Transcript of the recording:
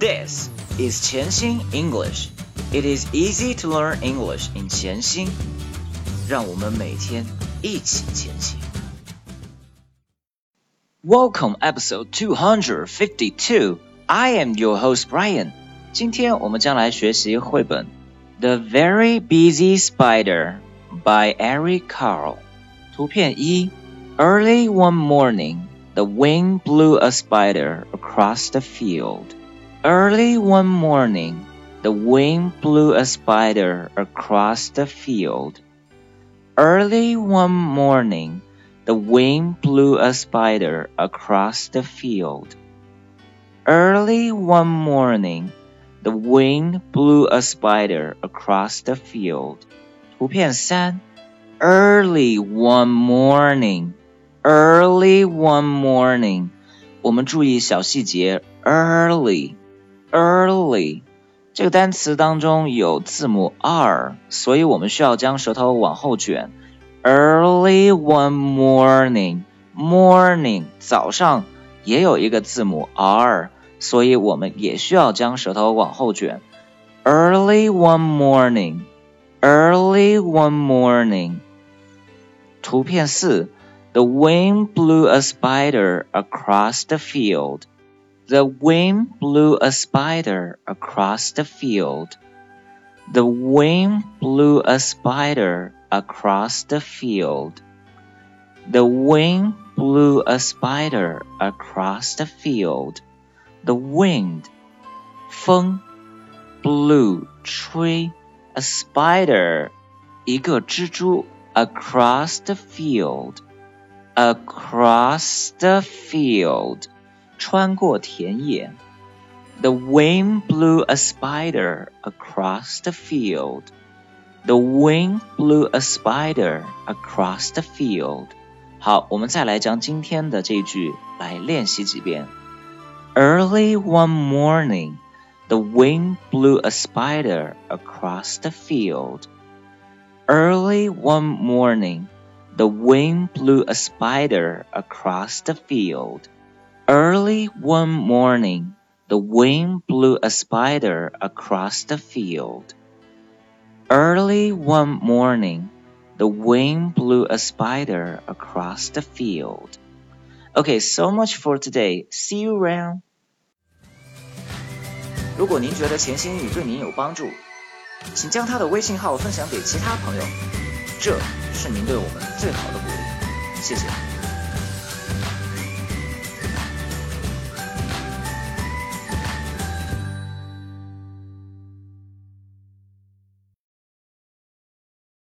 This is 潜心 English. It is easy to learn English in 潜心。让我们每天一起前行。Welcome episode 252. I am your host Brian. 今天我们将来学习绘本《The Very Busy Spider》by Eric Carle。图片一：Early one morning, the wind blew a spider across the field. Early one morning, the wind blew a spider across the field. Early one morning, the wind blew a spider across the field. Early one morning, the wind blew a spider across the field. 图片三，Early one morning, early one morning，我们注意小细节，early。 Early 这个单词当中有字母 r，所以我们需要将舌头往后卷。Early one morning，morning 早上也有一个字母 r，所以我们也需要将舌头往后卷。Early one morning，early one morning。图片四，The wind blew a spider across the field。the wind blew a spider across the field. The wind blew a spider across the field. The wind blew a spider across the field. The wind 风 blew 吹 a spider 一个蜘蛛 across the field across the field 穿过田野。The wind blew a spider across the field. The wind blew a spider across the field. 好，我们再来将今天的这句来练习几遍。Early one morning, the wind blew a spider across the field. Early one morning, the wind blew a spider across the field. Early one morning, the wind blew a spider across the field. Early one morning, the wind blew a spider across the field. Okay, so much for today. See you around. 如果您觉得潜心英语对您有帮助，请将他的微信号分享给其他朋友，这是您对我们最好的鼓励。谢谢。